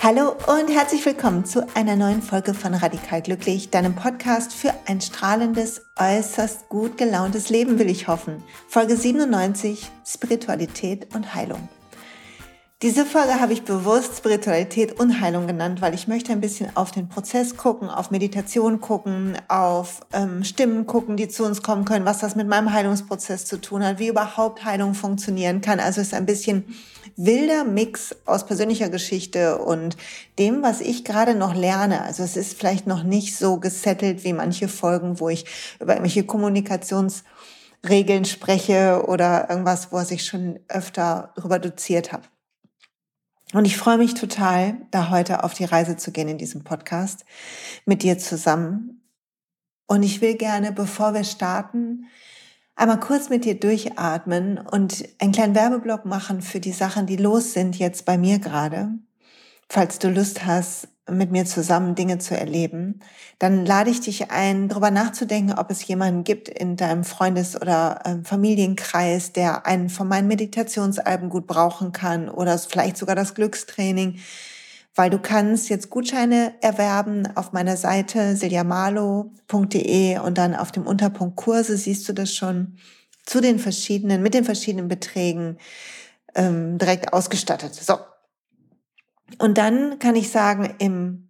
Hallo und herzlich willkommen zu einer neuen Folge von Radikal Glücklich, deinem Podcast für ein strahlendes, äußerst gut gelauntes Leben, will ich hoffen. Folge 97, Spiritualität und Heilung. Diese Folge habe ich bewusst Spiritualität und Heilung genannt, weil ich möchte ein bisschen auf den Prozess gucken, auf Meditation gucken, auf ähm, Stimmen gucken, die zu uns kommen können, was das mit meinem Heilungsprozess zu tun hat, wie überhaupt Heilung funktionieren kann. Also es ist ein bisschen wilder Mix aus persönlicher Geschichte und dem, was ich gerade noch lerne. Also es ist vielleicht noch nicht so gesettelt wie manche Folgen, wo ich über irgendwelche Kommunikationsregeln spreche oder irgendwas, wo ich schon öfter darüber doziert habe. Und ich freue mich total, da heute auf die Reise zu gehen in diesem Podcast mit dir zusammen. Und ich will gerne, bevor wir starten, einmal kurz mit dir durchatmen und einen kleinen Werbeblock machen für die Sachen, die los sind jetzt bei mir gerade. Falls du Lust hast, mit mir zusammen Dinge zu erleben, dann lade ich dich ein, darüber nachzudenken, ob es jemanden gibt in deinem Freundes- oder äh, Familienkreis, der einen von meinen Meditationsalben gut brauchen kann oder vielleicht sogar das Glückstraining, weil du kannst jetzt Gutscheine erwerben auf meiner Seite siljamalo.de und dann auf dem Unterpunkt Kurse siehst du das schon zu den verschiedenen, mit den verschiedenen Beträgen ähm, direkt ausgestattet. So, und dann kann ich sagen, im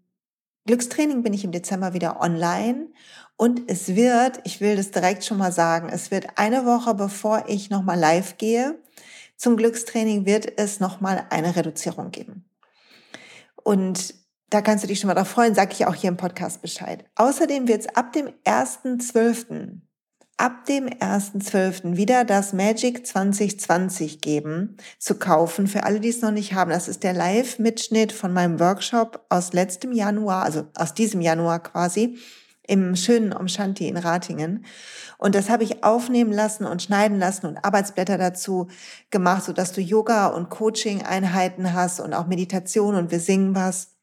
Glückstraining bin ich im Dezember wieder online und es wird, ich will das direkt schon mal sagen, es wird eine Woche bevor ich nochmal live gehe, zum Glückstraining wird es nochmal eine Reduzierung geben. Und da kannst du dich schon mal darauf freuen, sage ich auch hier im Podcast Bescheid. Außerdem wird es ab dem 1.12 ab dem 1.12. wieder das Magic 2020 geben, zu kaufen, für alle, die es noch nicht haben. Das ist der Live-Mitschnitt von meinem Workshop aus letztem Januar, also aus diesem Januar quasi, im schönen Omshanti in Ratingen. Und das habe ich aufnehmen lassen und schneiden lassen und Arbeitsblätter dazu gemacht, so dass du Yoga und Coaching-Einheiten hast und auch Meditation und wir singen was.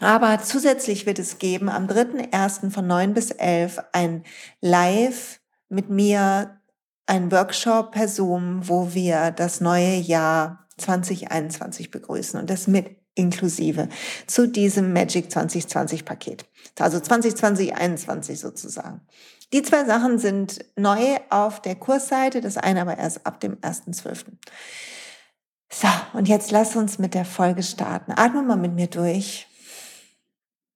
Aber zusätzlich wird es geben am 3.1. von 9 bis 11 ein Live mit mir, ein Workshop per Zoom, wo wir das neue Jahr 2021 begrüßen und das mit inklusive zu diesem Magic 2020 Paket. Also 2020, 2021 sozusagen. Die zwei Sachen sind neu auf der Kursseite, das eine aber erst ab dem 1.12. So, und jetzt lass uns mit der Folge starten. Atme mal mit mir durch.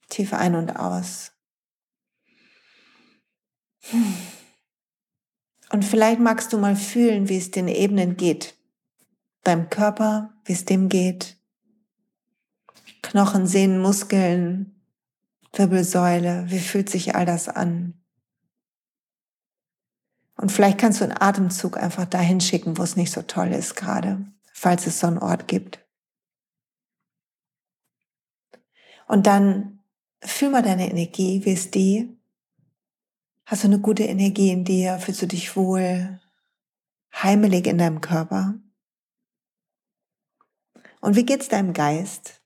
Tief ein und aus. Und vielleicht magst du mal fühlen, wie es den Ebenen geht. Deinem Körper, wie es dem geht. Knochen, Sehnen, Muskeln, Wirbelsäule, wie fühlt sich all das an? Und vielleicht kannst du einen Atemzug einfach dahin schicken, wo es nicht so toll ist gerade, falls es so einen Ort gibt. Und dann Fühl mal deine Energie, wie ist die? Hast du eine gute Energie in dir? Fühlst du dich wohl? Heimelig in deinem Körper? Und wie geht's deinem Geist?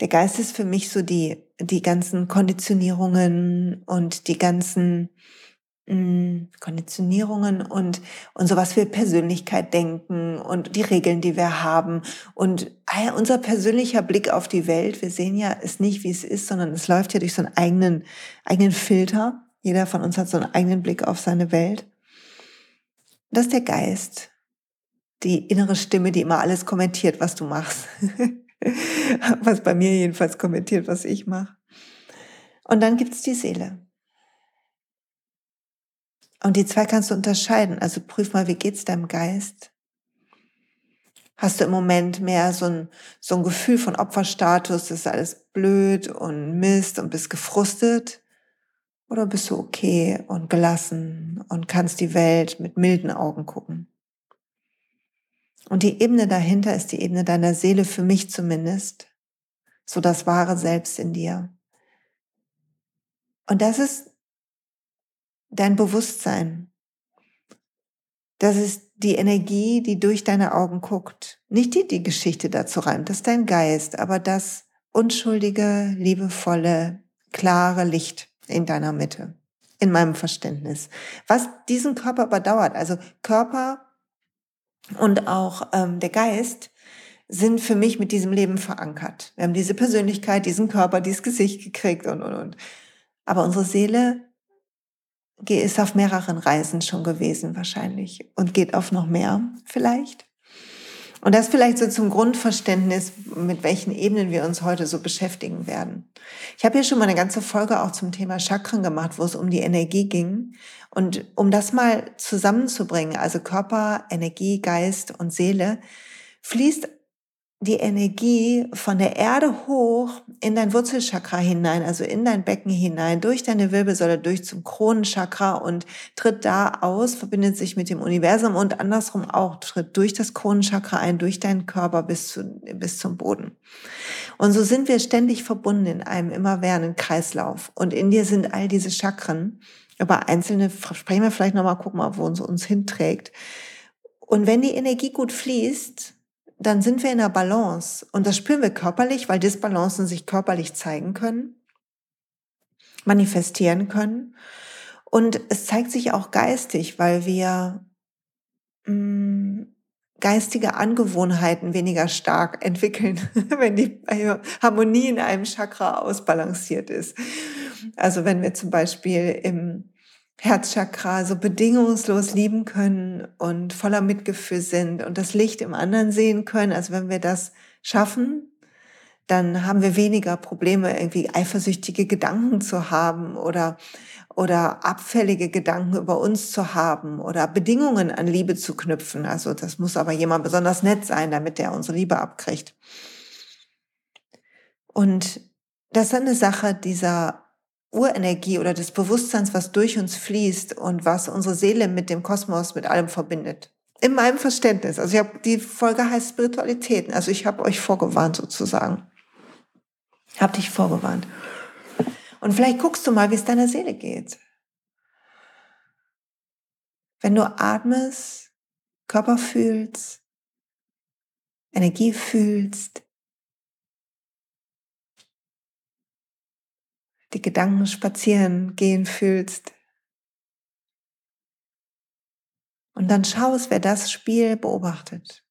Der Geist ist für mich so die, die ganzen Konditionierungen und die ganzen Konditionierungen und, und so was wir Persönlichkeit denken und die Regeln, die wir haben und unser persönlicher Blick auf die Welt. Wir sehen ja es nicht, wie es ist, sondern es läuft ja durch so einen eigenen, eigenen Filter. Jeder von uns hat so einen eigenen Blick auf seine Welt. Das ist der Geist. Die innere Stimme, die immer alles kommentiert, was du machst. was bei mir jedenfalls kommentiert, was ich mache. Und dann gibt's die Seele. Und die zwei kannst du unterscheiden. Also prüf mal, wie geht's deinem Geist? Hast du im Moment mehr so ein, so ein Gefühl von Opferstatus, das ist alles blöd und Mist und bist gefrustet? Oder bist du okay und gelassen und kannst die Welt mit milden Augen gucken? Und die Ebene dahinter ist die Ebene deiner Seele, für mich zumindest, so das wahre Selbst in dir. Und das ist dein Bewusstsein. Das ist die Energie, die durch deine Augen guckt. Nicht die, die Geschichte dazu reimt, das ist dein Geist, aber das unschuldige, liebevolle, klare Licht in deiner Mitte, in meinem Verständnis. Was diesen Körper aber dauert, also Körper und auch ähm, der Geist, sind für mich mit diesem Leben verankert. Wir haben diese Persönlichkeit, diesen Körper, dieses Gesicht gekriegt und, und, und. Aber unsere Seele ist auf mehreren Reisen schon gewesen wahrscheinlich und geht auf noch mehr vielleicht. Und das vielleicht so zum Grundverständnis, mit welchen Ebenen wir uns heute so beschäftigen werden. Ich habe hier schon mal eine ganze Folge auch zum Thema Chakren gemacht, wo es um die Energie ging. Und um das mal zusammenzubringen, also Körper, Energie, Geist und Seele, fließt die Energie von der Erde hoch in dein Wurzelchakra hinein, also in dein Becken hinein, durch deine Wirbelsäule, durch zum Kronenchakra und tritt da aus, verbindet sich mit dem Universum und andersrum auch, tritt durch das Kronenchakra ein, durch deinen Körper bis, zu, bis zum Boden. Und so sind wir ständig verbunden in einem immerwährenden Kreislauf. Und in dir sind all diese Chakren, aber einzelne sprechen wir vielleicht nochmal, gucken mal, wo uns uns hinträgt. Und wenn die Energie gut fließt, dann sind wir in der Balance. Und das spüren wir körperlich, weil Disbalancen sich körperlich zeigen können, manifestieren können. Und es zeigt sich auch geistig, weil wir mh, mm, geistige Angewohnheiten weniger stark entwickeln, wenn die Harmonie in einem Chakra ausbalanciert ist. Also wenn wir zum Beispiel im Herzchakra so bedingungslos lieben können und voller Mitgefühl sind und das Licht im anderen sehen können. Also wenn wir das schaffen, dann haben wir weniger Probleme, irgendwie eifersüchtige Gedanken zu haben oder, oder abfällige Gedanken über uns zu haben oder Bedingungen an Liebe zu knüpfen. Also das muss aber jemand besonders nett sein, damit der unsere Liebe abkriegt. Und das ist eine Sache dieser Urenergie oder des Bewusstseins, was durch uns fließt und was unsere Seele mit dem Kosmos, mit allem verbindet. In meinem Verständnis. Also ich habe die Folge heißt Spiritualitäten. Also ich habe euch vorgewarnt sozusagen. Hab dich vorgewarnt. Und vielleicht guckst du mal, wie es deiner Seele geht. Wenn du atmest, Körper fühlst, Energie fühlst, die Gedanken spazieren gehen fühlst. Und dann schaust, wer das Spiel beobachtet.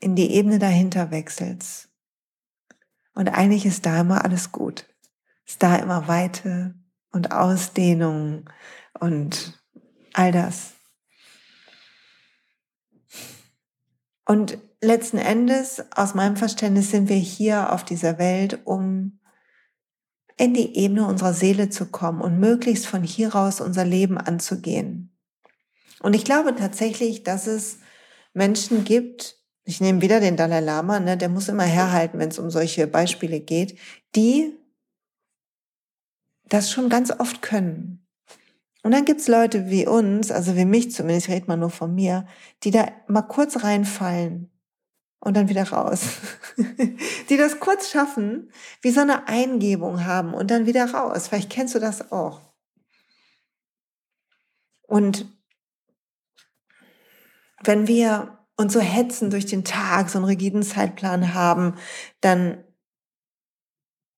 In die Ebene dahinter wechselst. Und eigentlich ist da immer alles gut. Ist da immer Weite und Ausdehnung und all das. Und letzten Endes, aus meinem Verständnis, sind wir hier auf dieser Welt, um in die Ebene unserer Seele zu kommen und möglichst von hier aus unser Leben anzugehen. Und ich glaube tatsächlich, dass es Menschen gibt, ich nehme wieder den Dalai Lama, ne, der muss immer herhalten, wenn es um solche Beispiele geht, die das schon ganz oft können. Und dann gibt's Leute wie uns, also wie mich zumindest, ich rede mal nur von mir, die da mal kurz reinfallen und dann wieder raus. die das kurz schaffen, wie so eine Eingebung haben und dann wieder raus. Vielleicht kennst du das auch. Und wenn wir uns so hetzen durch den Tag, so einen rigiden Zeitplan haben, dann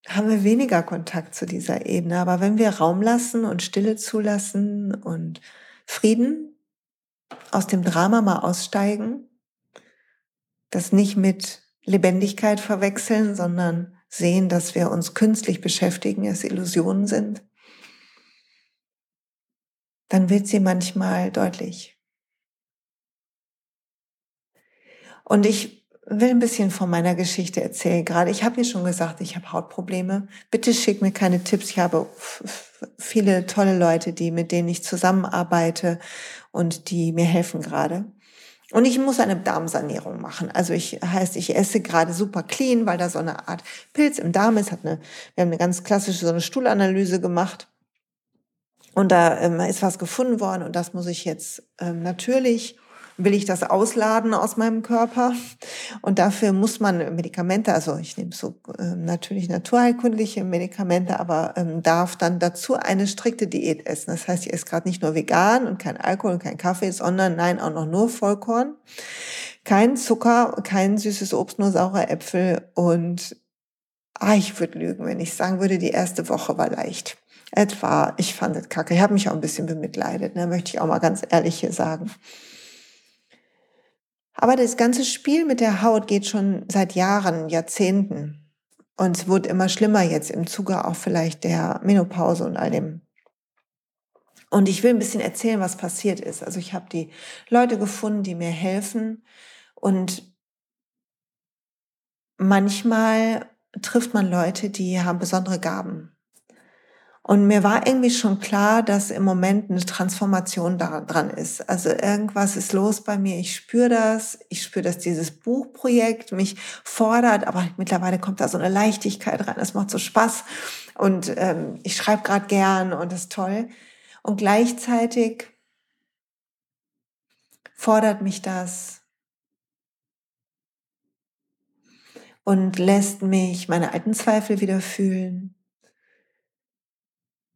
haben wir weniger Kontakt zu dieser Ebene. Aber wenn wir Raum lassen und Stille zulassen und Frieden aus dem Drama mal aussteigen, das nicht mit Lebendigkeit verwechseln, sondern sehen, dass wir uns künstlich beschäftigen, es Illusionen sind, dann wird sie manchmal deutlich. Und ich will ein bisschen von meiner Geschichte erzählen. Gerade ich habe mir schon gesagt, ich habe Hautprobleme. Bitte schick mir keine Tipps. Ich habe viele tolle Leute, die mit denen ich zusammenarbeite und die mir helfen gerade. Und ich muss eine Darmsanierung machen. Also ich heißt, ich esse gerade super clean, weil da so eine Art Pilz im Darm ist. Hat eine, wir haben eine ganz klassische so eine Stuhlanalyse gemacht. Und da ähm, ist was gefunden worden und das muss ich jetzt ähm, natürlich will ich das ausladen aus meinem Körper. Und dafür muss man Medikamente, also ich nehme so äh, natürlich naturheilkundliche Medikamente, aber ähm, darf dann dazu eine strikte Diät essen. Das heißt, ich esse gerade nicht nur vegan und kein Alkohol und kein Kaffee, sondern nein, auch noch nur Vollkorn. Kein Zucker, kein süßes Obst, nur saure Äpfel und ah, ich würde lügen, wenn ich sagen würde, die erste Woche war leicht. Etwa, ich fand es kacke. Ich habe mich auch ein bisschen bemitleidet, ne, möchte ich auch mal ganz ehrlich hier sagen. Aber das ganze Spiel mit der Haut geht schon seit Jahren, Jahrzehnten. Und es wurde immer schlimmer jetzt im Zuge auch vielleicht der Menopause und all dem. Und ich will ein bisschen erzählen, was passiert ist. Also ich habe die Leute gefunden, die mir helfen. Und manchmal trifft man Leute, die haben besondere Gaben. Und mir war irgendwie schon klar, dass im Moment eine Transformation dran ist. Also irgendwas ist los bei mir. Ich spüre das. Ich spüre, dass dieses Buchprojekt mich fordert. Aber mittlerweile kommt da so eine Leichtigkeit rein. Das macht so Spaß. Und ähm, ich schreibe gerade gern und das ist toll. Und gleichzeitig fordert mich das und lässt mich meine alten Zweifel wieder fühlen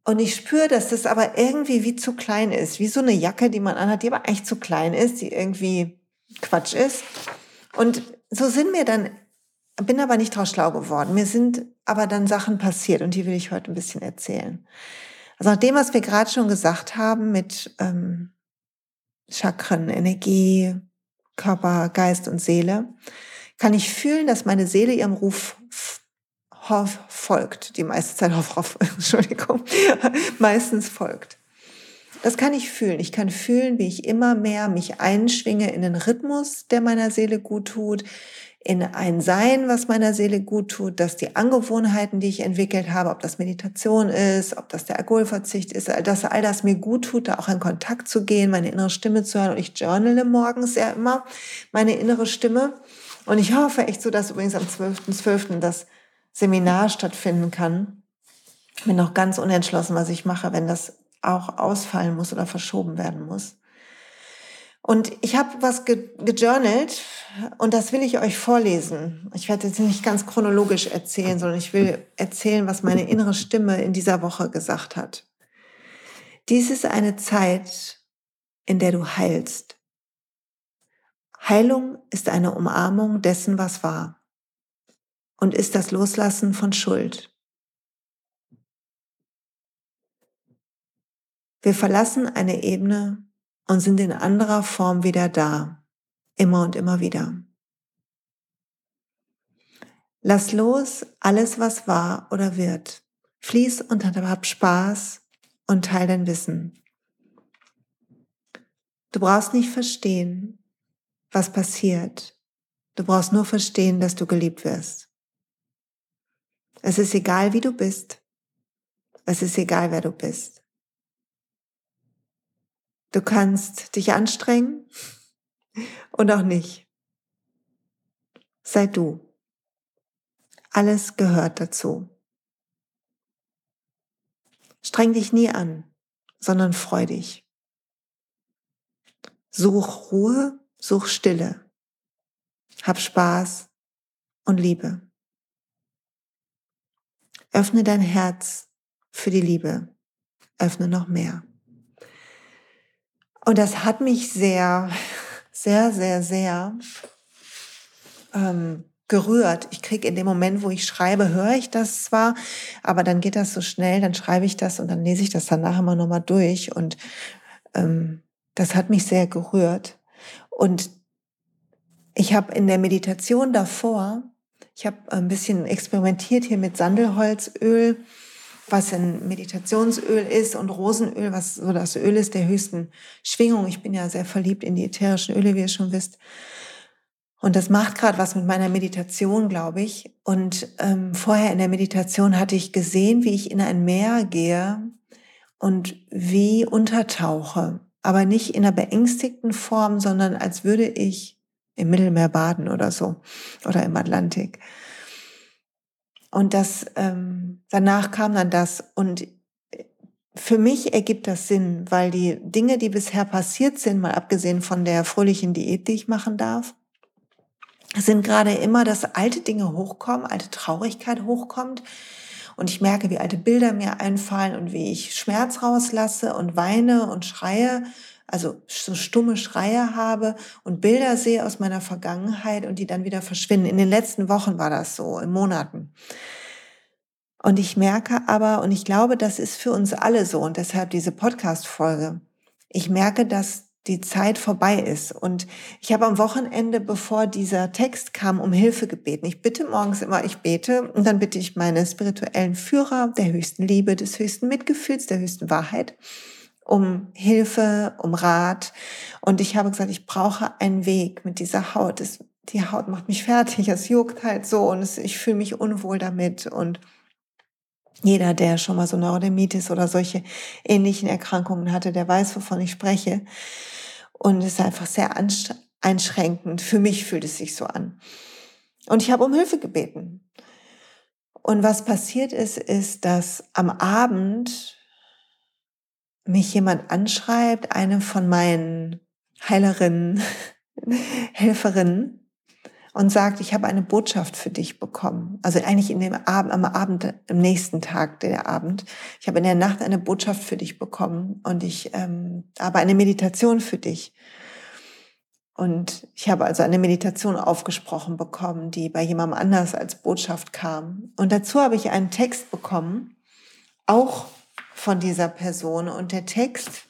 und ich spüre, dass das aber irgendwie wie zu klein ist, wie so eine Jacke, die man anhat, die aber eigentlich zu klein ist, die irgendwie Quatsch ist. Und so sind mir dann, bin aber nicht draus schlau geworden. Mir sind aber dann Sachen passiert und die will ich heute ein bisschen erzählen. Also nach dem, was wir gerade schon gesagt haben mit ähm, Chakren, Energie, Körper, Geist und Seele, kann ich fühlen, dass meine Seele ihrem Ruf folgt. Die meiste Zeit auf, auf Entschuldigung, meistens folgt. Das kann ich fühlen. Ich kann fühlen, wie ich immer mehr mich einschwinge in den Rhythmus, der meiner Seele gut tut, in ein Sein, was meiner Seele gut tut, dass die Angewohnheiten, die ich entwickelt habe, ob das Meditation ist, ob das der Alkoholverzicht ist, dass all das mir gut tut, da auch in Kontakt zu gehen, meine innere Stimme zu hören. Und ich journale morgens ja immer meine innere Stimme. Und ich hoffe echt so, dass übrigens am 12.12. .12. das Seminar stattfinden kann. Bin noch ganz unentschlossen, was ich mache, wenn das auch ausfallen muss oder verschoben werden muss. Und ich habe was ge gejournalt und das will ich euch vorlesen. Ich werde jetzt nicht ganz chronologisch erzählen, sondern ich will erzählen, was meine innere Stimme in dieser Woche gesagt hat. Dies ist eine Zeit, in der du heilst. Heilung ist eine Umarmung dessen, was war und ist das Loslassen von Schuld. Wir verlassen eine Ebene und sind in anderer Form wieder da, immer und immer wieder. Lass los alles, was war oder wird. Fließ und hab Spaß und teil dein Wissen. Du brauchst nicht verstehen, was passiert. Du brauchst nur verstehen, dass du geliebt wirst. Es ist egal, wie du bist. Es ist egal, wer du bist. Du kannst dich anstrengen und auch nicht. Sei du. Alles gehört dazu. Streng dich nie an, sondern freu dich. Such Ruhe, such Stille. Hab Spaß und Liebe. Öffne dein Herz für die Liebe. Öffne noch mehr. Und das hat mich sehr, sehr, sehr, sehr ähm, gerührt. Ich kriege in dem Moment, wo ich schreibe, höre ich das zwar, aber dann geht das so schnell, dann schreibe ich das und dann lese ich das danach immer nochmal durch. Und ähm, das hat mich sehr gerührt. Und ich habe in der Meditation davor ich habe ein bisschen experimentiert hier mit Sandelholzöl, was ein Meditationsöl ist und Rosenöl, was so das Öl ist der höchsten Schwingung. Ich bin ja sehr verliebt in die ätherischen Öle, wie ihr schon wisst. Und das macht gerade was mit meiner Meditation, glaube ich. Und ähm, vorher in der Meditation hatte ich gesehen, wie ich in ein Meer gehe und wie untertauche. Aber nicht in einer beängstigten Form, sondern als würde ich im Mittelmeer baden oder so oder im Atlantik. Und das ähm, danach kam dann das und für mich ergibt das Sinn, weil die Dinge, die bisher passiert sind, mal abgesehen von der fröhlichen Diät, die ich machen darf, sind gerade immer, dass alte Dinge hochkommen, alte Traurigkeit hochkommt. Und ich merke, wie alte Bilder mir einfallen und wie ich Schmerz rauslasse und weine und schreie also so stumme Schreie habe und Bilder sehe aus meiner Vergangenheit und die dann wieder verschwinden. In den letzten Wochen war das so, in Monaten. Und ich merke aber, und ich glaube, das ist für uns alle so und deshalb diese Podcast-Folge. Ich merke, dass die Zeit vorbei ist. Und ich habe am Wochenende, bevor dieser Text kam, um Hilfe gebeten. Ich bitte morgens immer, ich bete und dann bitte ich meine spirituellen Führer der höchsten Liebe, des höchsten Mitgefühls, der höchsten Wahrheit um Hilfe, um Rat. Und ich habe gesagt, ich brauche einen Weg mit dieser Haut. Es, die Haut macht mich fertig, es juckt halt so und es, ich fühle mich unwohl damit. Und jeder, der schon mal so Neurodermitis oder solche ähnlichen Erkrankungen hatte, der weiß, wovon ich spreche. Und es ist einfach sehr einschränkend. Für mich fühlt es sich so an. Und ich habe um Hilfe gebeten. Und was passiert ist, ist, dass am Abend mich jemand anschreibt, eine von meinen Heilerinnen, Helferinnen, und sagt, ich habe eine Botschaft für dich bekommen. Also eigentlich in dem Abend, am Abend, im nächsten Tag, der Abend. Ich habe in der Nacht eine Botschaft für dich bekommen und ich ähm, habe eine Meditation für dich. Und ich habe also eine Meditation aufgesprochen bekommen, die bei jemandem anders als Botschaft kam. Und dazu habe ich einen Text bekommen, auch von dieser Person. Und der Text,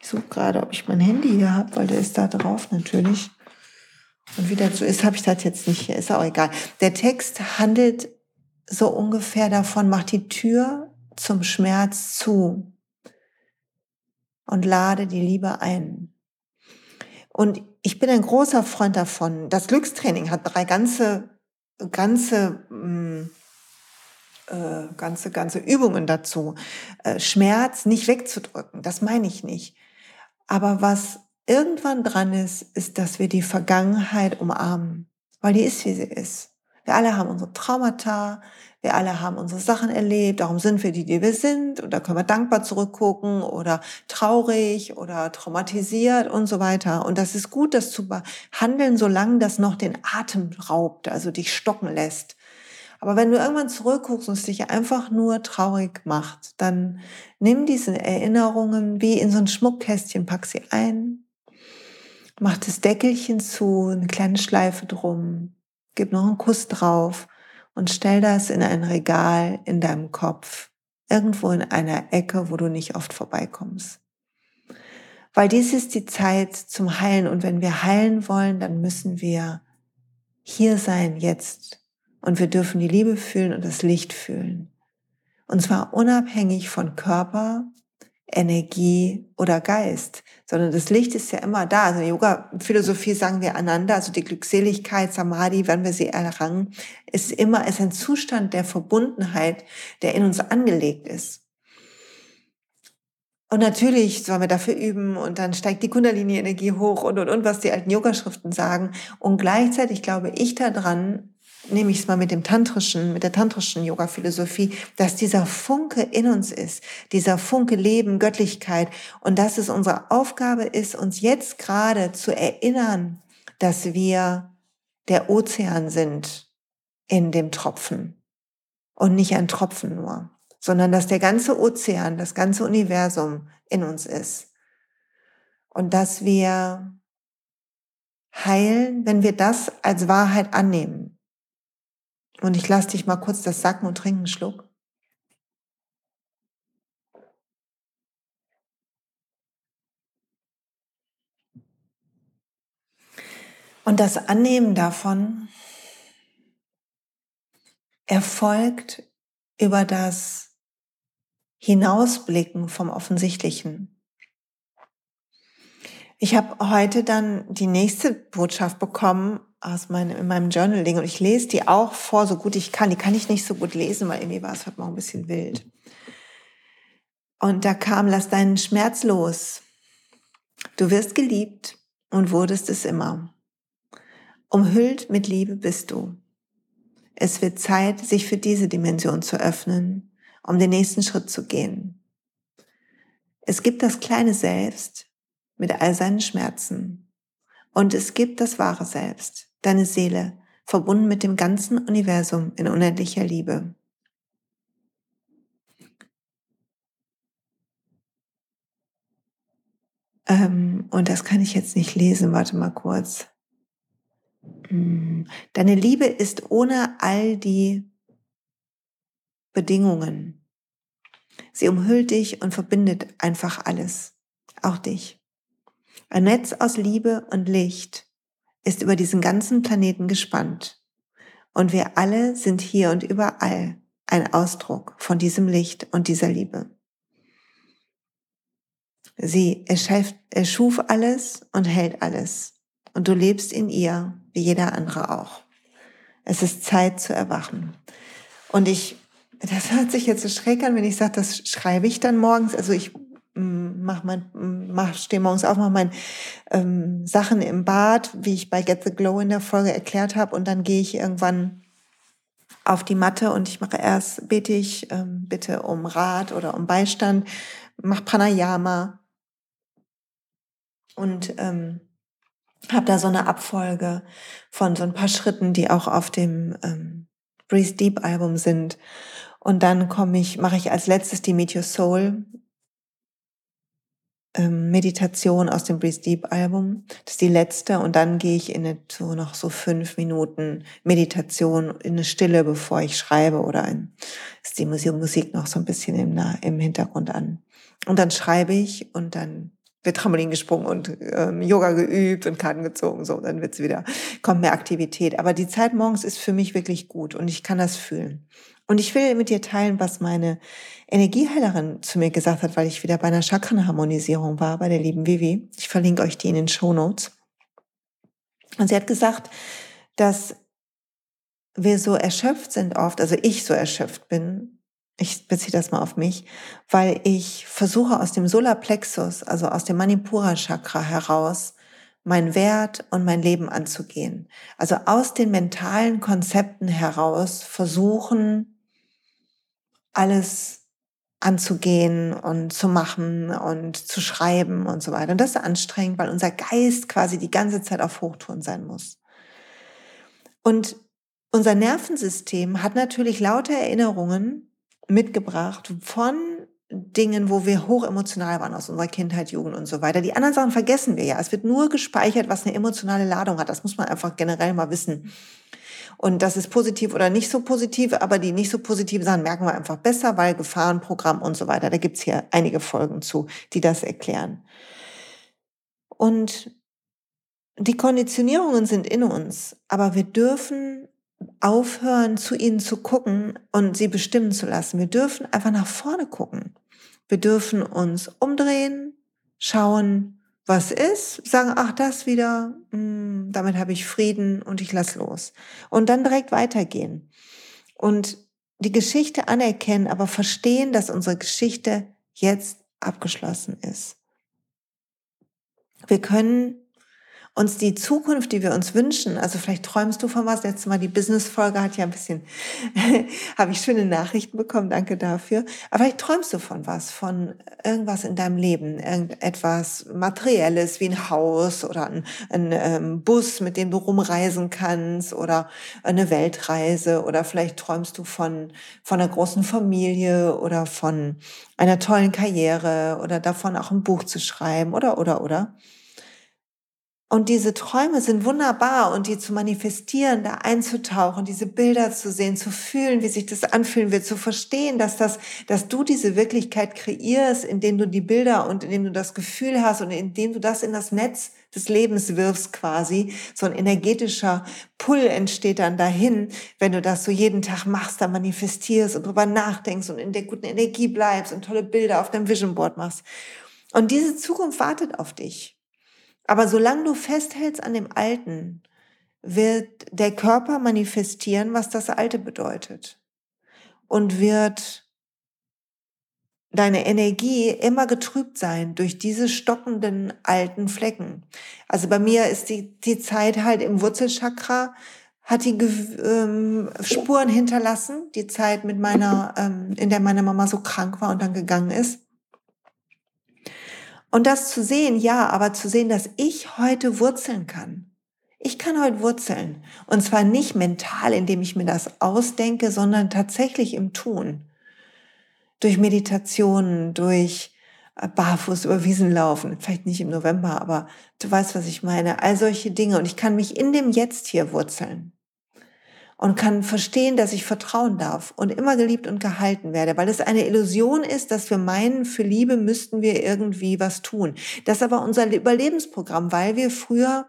ich suche gerade, ob ich mein Handy hier habe, weil der ist da drauf natürlich. Und wie so ist, habe ich das jetzt nicht hier, ist auch egal. Der Text handelt so ungefähr davon, macht die Tür zum Schmerz zu und lade die Liebe ein. Und ich bin ein großer Freund davon. Das Glückstraining hat drei ganze, ganze, mh, mm, äh, ganze, ganze Übungen dazu. Äh, Schmerz nicht wegzudrücken, das meine ich nicht. Aber was irgendwann dran ist, ist, dass wir die Vergangenheit umarmen, weil die ist, wie sie ist. Wir alle haben unsere Traumata, wir alle haben unsere Sachen erlebt, darum sind wir die, die wir sind und da können wir dankbar zurückgucken oder traurig oder traumatisiert und so weiter. Und das ist gut, das zu behandeln, solange das noch den Atem raubt, also dich stocken lässt. Aber wenn du irgendwann zurückguckst und es dich einfach nur traurig macht, dann nimm diese Erinnerungen wie in so ein Schmuckkästchen, pack sie ein, Mach das Deckelchen zu, eine kleine Schleife drum, gib noch einen Kuss drauf und stell das in ein Regal in deinem Kopf, irgendwo in einer Ecke, wo du nicht oft vorbeikommst. Weil dies ist die Zeit zum Heilen und wenn wir heilen wollen, dann müssen wir hier sein jetzt und wir dürfen die Liebe fühlen und das Licht fühlen. Und zwar unabhängig von Körper, Energie oder Geist, sondern das Licht ist ja immer da. Also in Yoga-Philosophie sagen wir einander, also die Glückseligkeit, Samadhi, wenn wir sie erlangen, ist immer, ist ein Zustand der Verbundenheit, der in uns angelegt ist. Und natürlich sollen wir dafür üben und dann steigt die Kundalini-Energie hoch und, und, und, was die alten Yogaschriften sagen. Und gleichzeitig glaube ich daran, nehme ich es mal mit dem tantrischen, mit der tantrischen Yoga-Philosophie, dass dieser Funke in uns ist, dieser Funke Leben, Göttlichkeit und dass es unsere Aufgabe ist, uns jetzt gerade zu erinnern, dass wir der Ozean sind in dem Tropfen und nicht ein Tropfen nur, sondern dass der ganze Ozean, das ganze Universum in uns ist und dass wir heilen, wenn wir das als Wahrheit annehmen. Und ich lasse dich mal kurz das sacken und trinken Schluck. Und das Annehmen davon erfolgt über das Hinausblicken vom Offensichtlichen. Ich habe heute dann die nächste Botschaft bekommen aus meinem, in meinem Journaling und ich lese die auch vor, so gut ich kann. Die kann ich nicht so gut lesen, weil irgendwie war es heute Morgen ein bisschen wild. Und da kam, lass deinen Schmerz los. Du wirst geliebt und wurdest es immer. Umhüllt mit Liebe bist du. Es wird Zeit, sich für diese Dimension zu öffnen, um den nächsten Schritt zu gehen. Es gibt das kleine Selbst mit all seinen Schmerzen. Und es gibt das wahre Selbst, deine Seele, verbunden mit dem ganzen Universum in unendlicher Liebe. Ähm, und das kann ich jetzt nicht lesen, warte mal kurz. Hm, deine Liebe ist ohne all die Bedingungen. Sie umhüllt dich und verbindet einfach alles, auch dich. Ein Netz aus Liebe und Licht ist über diesen ganzen Planeten gespannt. Und wir alle sind hier und überall ein Ausdruck von diesem Licht und dieser Liebe. Sie erschuf, erschuf alles und hält alles. Und du lebst in ihr, wie jeder andere auch. Es ist Zeit zu erwachen. Und ich, das hört sich jetzt so schräg an, wenn ich sage, das schreibe ich dann morgens. Also ich mach mein, mach, stehe morgens auf, mache mein ähm, Sachen im Bad, wie ich bei Get the Glow in der Folge erklärt habe, und dann gehe ich irgendwann auf die Matte und ich mache erst, bete ich ähm, bitte um Rat oder um Beistand, mache Pranayama und ähm, habe da so eine Abfolge von so ein paar Schritten, die auch auf dem ähm, Breathe Deep Album sind. Und dann komme ich, mache ich als letztes die Meet Your Soul ähm, Meditation aus dem Breathe Deep Album. Das ist die letzte. Und dann gehe ich in eine, so noch so fünf Minuten Meditation in eine Stille, bevor ich schreibe oder ein, ist die Musik, noch so ein bisschen im, im Hintergrund an. Und dann schreibe ich und dann wird Trampolin gesprungen und ähm, Yoga geübt und Karten gezogen, so, dann wird's wieder, kommt mehr Aktivität. Aber die Zeit morgens ist für mich wirklich gut und ich kann das fühlen. Und ich will mit dir teilen, was meine Energieheilerin zu mir gesagt hat, weil ich wieder bei einer Chakrenharmonisierung war, bei der lieben Vivi. Ich verlinke euch die in den Show Notes. Und sie hat gesagt, dass wir so erschöpft sind oft, also ich so erschöpft bin, ich beziehe das mal auf mich, weil ich versuche aus dem Solarplexus, also aus dem Manipura Chakra heraus, mein Wert und mein Leben anzugehen. Also aus den mentalen Konzepten heraus versuchen, alles anzugehen und zu machen und zu schreiben und so weiter. Und das ist anstrengend, weil unser Geist quasi die ganze Zeit auf Hochtouren sein muss. Und unser Nervensystem hat natürlich lauter Erinnerungen, mitgebracht von Dingen, wo wir hochemotional waren aus unserer Kindheit, Jugend und so weiter. Die anderen Sachen vergessen wir ja. Es wird nur gespeichert, was eine emotionale Ladung hat. Das muss man einfach generell mal wissen. Und das ist positiv oder nicht so positiv, aber die nicht so positiven Sachen merken wir einfach besser, weil Gefahrenprogramm und so weiter. Da gibt's hier einige Folgen zu, die das erklären. Und die Konditionierungen sind in uns, aber wir dürfen aufhören, zu ihnen zu gucken und sie bestimmen zu lassen. Wir dürfen einfach nach vorne gucken. Wir dürfen uns umdrehen, schauen, was ist, sagen, ach, das wieder, hm, damit habe ich Frieden und ich lass los. Und dann direkt weitergehen. Und die Geschichte anerkennen, aber verstehen, dass unsere Geschichte jetzt abgeschlossen ist. Wir können uns die Zukunft, die wir uns wünschen, also vielleicht träumst du von was, letztes Mal die Business-Folge hat ja ein bisschen, habe ich schöne Nachrichten bekommen, danke dafür, aber vielleicht träumst du von was, von irgendwas in deinem Leben, irgendetwas Materielles wie ein Haus oder ein, ein ähm, Bus, mit dem du rumreisen kannst oder eine Weltreise. Oder vielleicht träumst du von, von einer großen Familie oder von einer tollen Karriere oder davon auch ein Buch zu schreiben oder, oder, oder. Und diese Träume sind wunderbar und die zu manifestieren, da einzutauchen, diese Bilder zu sehen, zu fühlen, wie sich das anfühlen wird, zu verstehen, dass das, dass du diese Wirklichkeit kreierst, indem du die Bilder und indem du das Gefühl hast und indem du das in das Netz des Lebens wirfst quasi. So ein energetischer Pull entsteht dann dahin, wenn du das so jeden Tag machst, da manifestierst und drüber nachdenkst und in der guten Energie bleibst und tolle Bilder auf deinem Vision Board machst. Und diese Zukunft wartet auf dich. Aber solange du festhältst an dem Alten, wird der Körper manifestieren, was das Alte bedeutet. Und wird deine Energie immer getrübt sein durch diese stockenden alten Flecken. Also bei mir ist die, die Zeit halt im Wurzelchakra, hat die ähm, Spuren hinterlassen, die Zeit mit meiner, ähm, in der meine Mama so krank war und dann gegangen ist. Und das zu sehen, ja, aber zu sehen, dass ich heute wurzeln kann. Ich kann heute wurzeln. Und zwar nicht mental, indem ich mir das ausdenke, sondern tatsächlich im Tun. Durch Meditationen, durch äh, barfuß über Wiesen laufen. Vielleicht nicht im November, aber du weißt, was ich meine. All solche Dinge. Und ich kann mich in dem Jetzt hier wurzeln. Und kann verstehen, dass ich vertrauen darf und immer geliebt und gehalten werde, weil es eine Illusion ist, dass wir meinen, für Liebe müssten wir irgendwie was tun. Das ist aber unser Überlebensprogramm, weil wir früher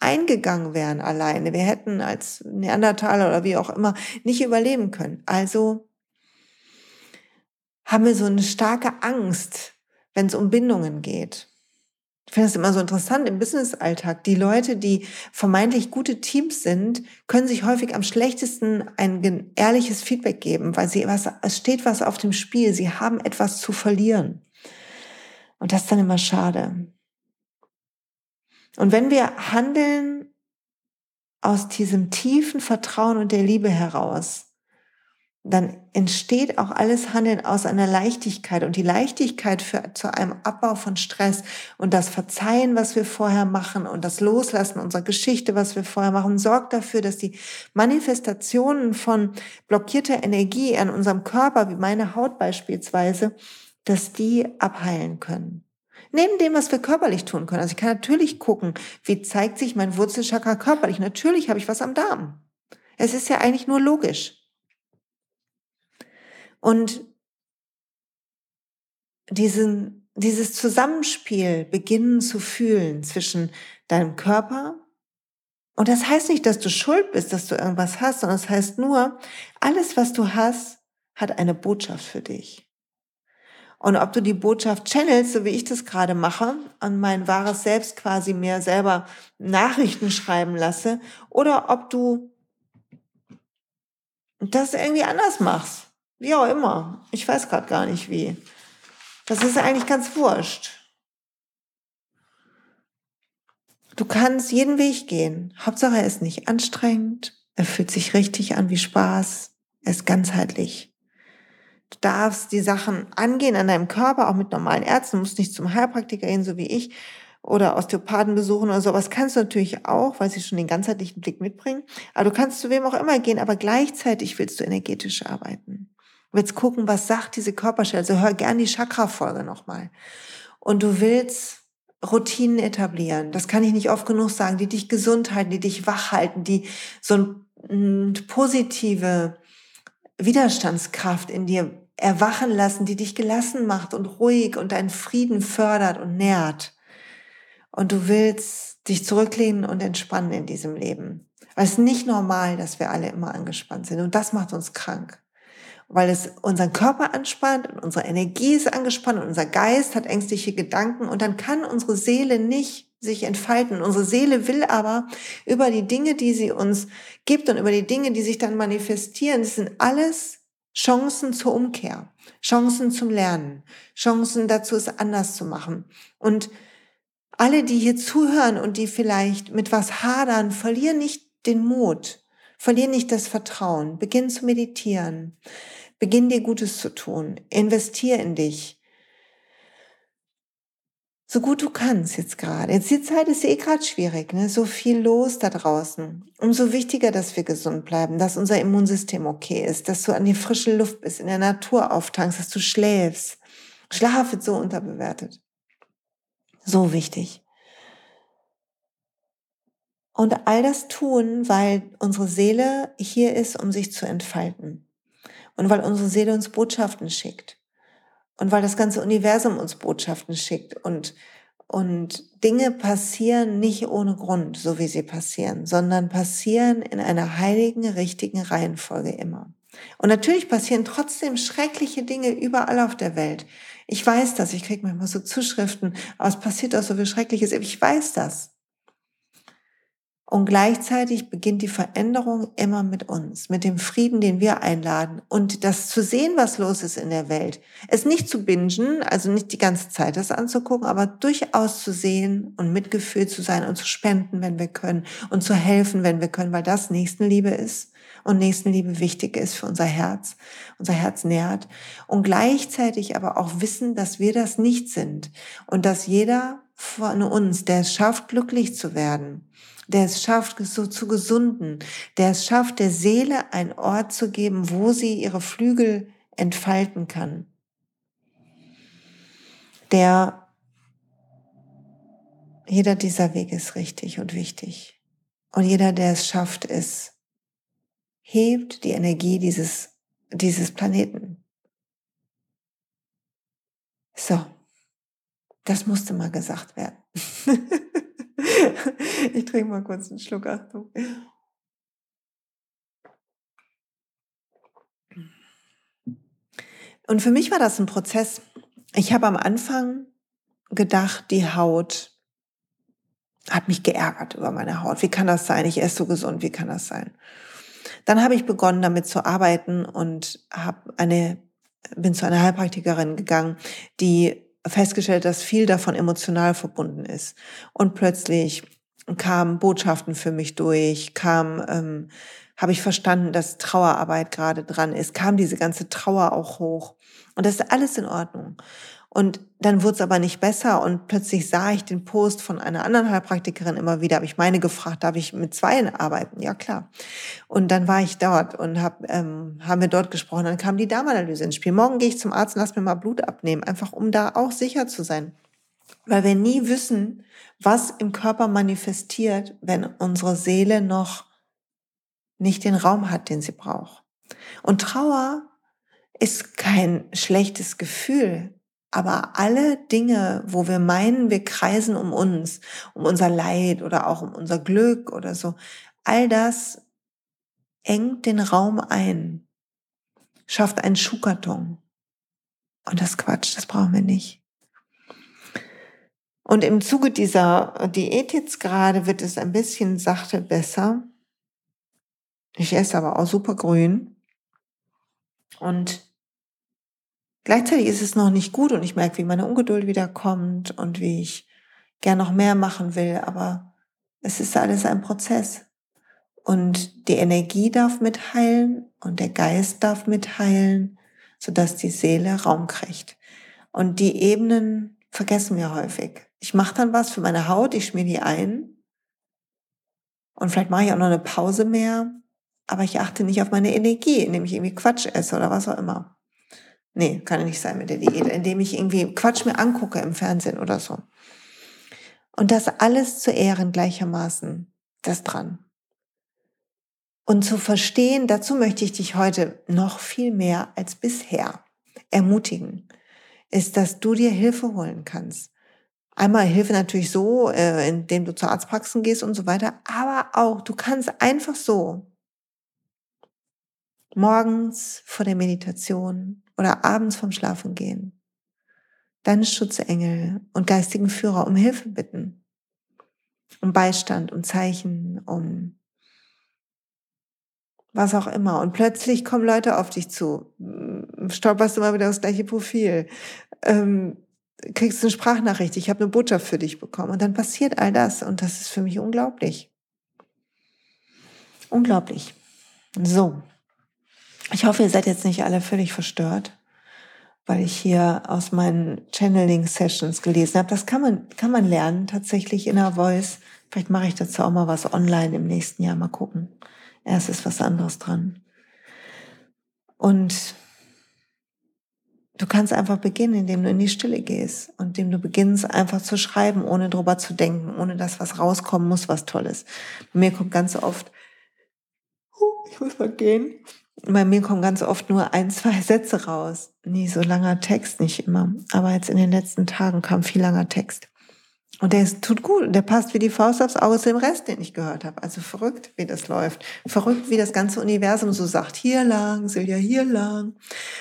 eingegangen wären alleine. Wir hätten als Neandertaler oder wie auch immer nicht überleben können. Also haben wir so eine starke Angst, wenn es um Bindungen geht. Ich finde es immer so interessant im Business-Alltag. Die Leute, die vermeintlich gute Teams sind, können sich häufig am schlechtesten ein ehrliches Feedback geben, weil sie was, es steht was auf dem Spiel. Sie haben etwas zu verlieren. Und das ist dann immer schade. Und wenn wir handeln aus diesem tiefen Vertrauen und der Liebe heraus, dann entsteht auch alles Handeln aus einer Leichtigkeit und die Leichtigkeit für, zu einem Abbau von Stress und das Verzeihen, was wir vorher machen und das Loslassen unserer Geschichte, was wir vorher machen, sorgt dafür, dass die Manifestationen von blockierter Energie an unserem Körper, wie meine Haut beispielsweise, dass die abheilen können. Neben dem, was wir körperlich tun können. Also ich kann natürlich gucken, wie zeigt sich mein Wurzelchakra körperlich. Natürlich habe ich was am Darm. Es ist ja eigentlich nur logisch. Und diesen, dieses Zusammenspiel beginnen zu fühlen zwischen deinem Körper und das heißt nicht, dass du schuld bist, dass du irgendwas hast, sondern es das heißt nur, alles, was du hast, hat eine Botschaft für dich. Und ob du die Botschaft channelst, so wie ich das gerade mache, und mein wahres Selbst quasi mir selber Nachrichten schreiben lasse, oder ob du das irgendwie anders machst. Wie auch immer. Ich weiß gerade gar nicht wie. Das ist eigentlich ganz wurscht. Du kannst jeden Weg gehen. Hauptsache er ist nicht anstrengend. Er fühlt sich richtig an wie Spaß. Er ist ganzheitlich. Du darfst die Sachen angehen an deinem Körper, auch mit normalen Ärzten. Du musst nicht zum Heilpraktiker gehen, so wie ich, oder Osteopathen besuchen oder sowas. Kannst du natürlich auch, weil sie schon den ganzheitlichen Blick mitbringen. Aber du kannst zu wem auch immer gehen, aber gleichzeitig willst du energetisch arbeiten willst gucken, was sagt diese Körperstelle. Also hör gern die Chakra-Folge nochmal. Und du willst Routinen etablieren. Das kann ich nicht oft genug sagen, die dich gesund halten, die dich wach halten, die so eine positive Widerstandskraft in dir erwachen lassen, die dich gelassen macht und ruhig und deinen Frieden fördert und nährt. Und du willst dich zurücklehnen und entspannen in diesem Leben. Weil es ist nicht normal, dass wir alle immer angespannt sind. Und das macht uns krank weil es unseren Körper anspannt und unsere Energie ist angespannt und unser Geist hat ängstliche Gedanken und dann kann unsere Seele nicht sich entfalten. Unsere Seele will aber über die Dinge, die sie uns gibt und über die Dinge, die sich dann manifestieren, das sind alles Chancen zur Umkehr, Chancen zum Lernen, Chancen dazu, es anders zu machen. Und alle, die hier zuhören und die vielleicht mit was hadern, verlieren nicht den Mut, verlieren nicht das Vertrauen, beginn zu meditieren, Beginn dir Gutes zu tun. Investier in dich. So gut du kannst jetzt gerade. Jetzt die Zeit ist eh gerade schwierig, ne? So viel los da draußen. Umso wichtiger, dass wir gesund bleiben, dass unser Immunsystem okay ist, dass du an die frische Luft bist, in der Natur auftankst, dass du schläfst. Schlaf wird so unterbewertet. So wichtig. Und all das tun, weil unsere Seele hier ist, um sich zu entfalten. Und weil unsere Seele uns Botschaften schickt. Und weil das ganze Universum uns Botschaften schickt. Und, und Dinge passieren nicht ohne Grund, so wie sie passieren, sondern passieren in einer heiligen, richtigen Reihenfolge immer. Und natürlich passieren trotzdem schreckliche Dinge überall auf der Welt. Ich weiß das, ich kriege manchmal so Zuschriften, aber es passiert auch so viel Schreckliches. Ich weiß das. Und gleichzeitig beginnt die Veränderung immer mit uns, mit dem Frieden, den wir einladen und das zu sehen, was los ist in der Welt. Es nicht zu bingen, also nicht die ganze Zeit das anzugucken, aber durchaus zu sehen und Mitgefühl zu sein und zu spenden, wenn wir können und zu helfen, wenn wir können, weil das Nächstenliebe ist und Nächstenliebe wichtig ist für unser Herz, unser Herz nährt und gleichzeitig aber auch wissen, dass wir das nicht sind und dass jeder von uns, der es schafft, glücklich zu werden, der es schafft, so zu gesunden, der es schafft, der Seele einen Ort zu geben, wo sie ihre Flügel entfalten kann. Der jeder dieser Wege ist richtig und wichtig. Und jeder, der es schafft, ist hebt die Energie dieses, dieses Planeten. So, das musste mal gesagt werden. ich trinke mal kurz einen Schluck, Achtung. Und für mich war das ein Prozess. Ich habe am Anfang gedacht, die Haut hat mich geärgert über meine Haut. Wie kann das sein? Ich esse so gesund. Wie kann das sein? Dann habe ich begonnen, damit zu arbeiten und habe eine, bin zu einer Heilpraktikerin gegangen, die festgestellt, dass viel davon emotional verbunden ist. Und plötzlich kamen Botschaften für mich durch, kam, ähm, habe ich verstanden, dass Trauerarbeit gerade dran ist, kam diese ganze Trauer auch hoch. Und das ist alles in Ordnung. Und dann wurde es aber nicht besser und plötzlich sah ich den Post von einer anderen Heilpraktikerin immer wieder. Habe ich meine gefragt, darf ich mit zweien arbeiten? Ja klar. Und dann war ich dort und hab, ähm, haben wir dort gesprochen. Dann kam die Darmanalyse ins Spiel. Morgen gehe ich zum Arzt und lass mir mal Blut abnehmen, einfach um da auch sicher zu sein. Weil wir nie wissen, was im Körper manifestiert, wenn unsere Seele noch nicht den Raum hat, den sie braucht. Und Trauer ist kein schlechtes Gefühl. Aber alle Dinge, wo wir meinen, wir kreisen um uns, um unser Leid oder auch um unser Glück oder so, all das engt den Raum ein, schafft einen Schuhkarton. Und das Quatsch, das brauchen wir nicht. Und im Zuge dieser Diät jetzt gerade wird es ein bisschen sachte besser. Ich esse aber auch super grün. Und Gleichzeitig ist es noch nicht gut und ich merke, wie meine Ungeduld wieder kommt und wie ich gern noch mehr machen will, aber es ist alles ein Prozess. Und die Energie darf mitheilen und der Geist darf mitheilen, sodass die Seele Raum kriegt. Und die Ebenen vergessen wir häufig. Ich mache dann was für meine Haut, ich schmier die ein und vielleicht mache ich auch noch eine Pause mehr, aber ich achte nicht auf meine Energie, indem ich irgendwie Quatsch esse oder was auch immer. Nee, kann nicht sein mit der Diät, indem ich irgendwie Quatsch mir angucke im Fernsehen oder so. Und das alles zu ehren gleichermaßen, das dran. Und zu verstehen, dazu möchte ich dich heute noch viel mehr als bisher ermutigen, ist, dass du dir Hilfe holen kannst. Einmal Hilfe natürlich so, äh, indem du zur Arztpraxen gehst und so weiter, aber auch, du kannst einfach so morgens vor der Meditation oder abends vom Schlafengehen deine Schutzengel und geistigen Führer um Hilfe bitten, um Beistand, um Zeichen, um was auch immer. Und plötzlich kommen Leute auf dich zu, stolperst du mal wieder das gleiche Profil, ähm, kriegst eine Sprachnachricht, ich habe eine Botschaft für dich bekommen. Und dann passiert all das und das ist für mich unglaublich. Unglaublich. So, ich hoffe, ihr seid jetzt nicht alle völlig verstört, weil ich hier aus meinen Channeling-Sessions gelesen habe. Das kann man, kann man lernen, tatsächlich in der Voice. Vielleicht mache ich dazu auch mal was online im nächsten Jahr. Mal gucken. Erst ist was anderes dran. Und du kannst einfach beginnen, indem du in die Stille gehst und indem du beginnst, einfach zu schreiben, ohne drüber zu denken, ohne dass was rauskommen muss, was Tolles. Bei mir kommt ganz oft, ich muss mal gehen, bei mir kommen ganz oft nur ein, zwei Sätze raus. Nie so langer Text, nicht immer. Aber jetzt in den letzten Tagen kam viel langer Text. Und der ist, tut gut. Der passt wie die Faust aufs Auge zu dem Rest, den ich gehört habe. Also verrückt, wie das läuft. Verrückt, wie das ganze Universum so sagt, hier lang, Silja, hier lang.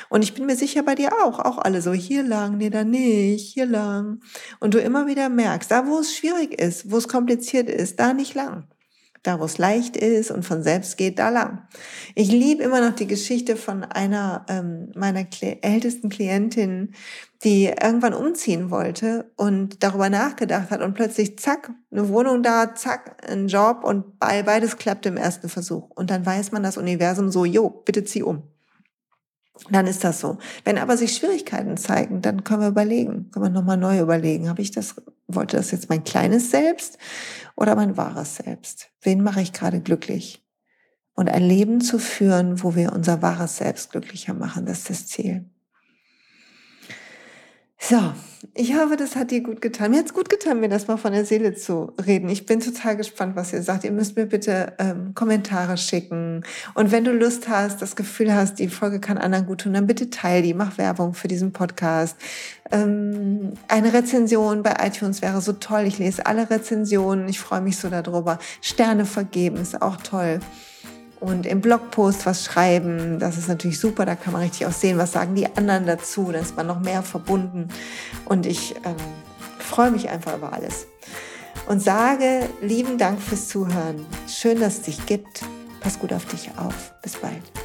Und ich bin mir sicher bei dir auch, auch alle so, hier lang, nee, da nicht, hier lang. Und du immer wieder merkst, da wo es schwierig ist, wo es kompliziert ist, da nicht lang. Da, wo es leicht ist und von selbst geht, da lang. Ich liebe immer noch die Geschichte von einer ähm, meiner Kle ältesten Klientinnen, die irgendwann umziehen wollte und darüber nachgedacht hat und plötzlich zack, eine Wohnung da, zack, ein Job und beides klappt im ersten Versuch. Und dann weiß man das Universum so, jo, bitte zieh um dann ist das so. Wenn aber sich Schwierigkeiten zeigen, dann können wir überlegen, können wir nochmal neu überlegen. Habe ich das, wollte das jetzt mein kleines Selbst oder mein wahres Selbst? Wen mache ich gerade glücklich? Und ein Leben zu führen, wo wir unser wahres Selbst glücklicher machen, das ist das Ziel. So, ich hoffe, das hat dir gut getan. Mir hat es gut getan, mir das mal von der Seele zu reden. Ich bin total gespannt, was ihr sagt. Ihr müsst mir bitte ähm, Kommentare schicken. Und wenn du Lust hast, das Gefühl hast, die Folge kann anderen gut tun, dann bitte teil die, mach Werbung für diesen Podcast. Ähm, eine Rezension bei iTunes wäre so toll. Ich lese alle Rezensionen. Ich freue mich so darüber. Sterne vergeben ist auch toll und im Blogpost was schreiben. Das ist natürlich super, da kann man richtig auch sehen, was sagen die anderen dazu. Da ist man noch mehr verbunden. Und ich ähm, freue mich einfach über alles. Und sage lieben Dank fürs Zuhören. Schön, dass es dich gibt. Pass gut auf dich auf. Bis bald.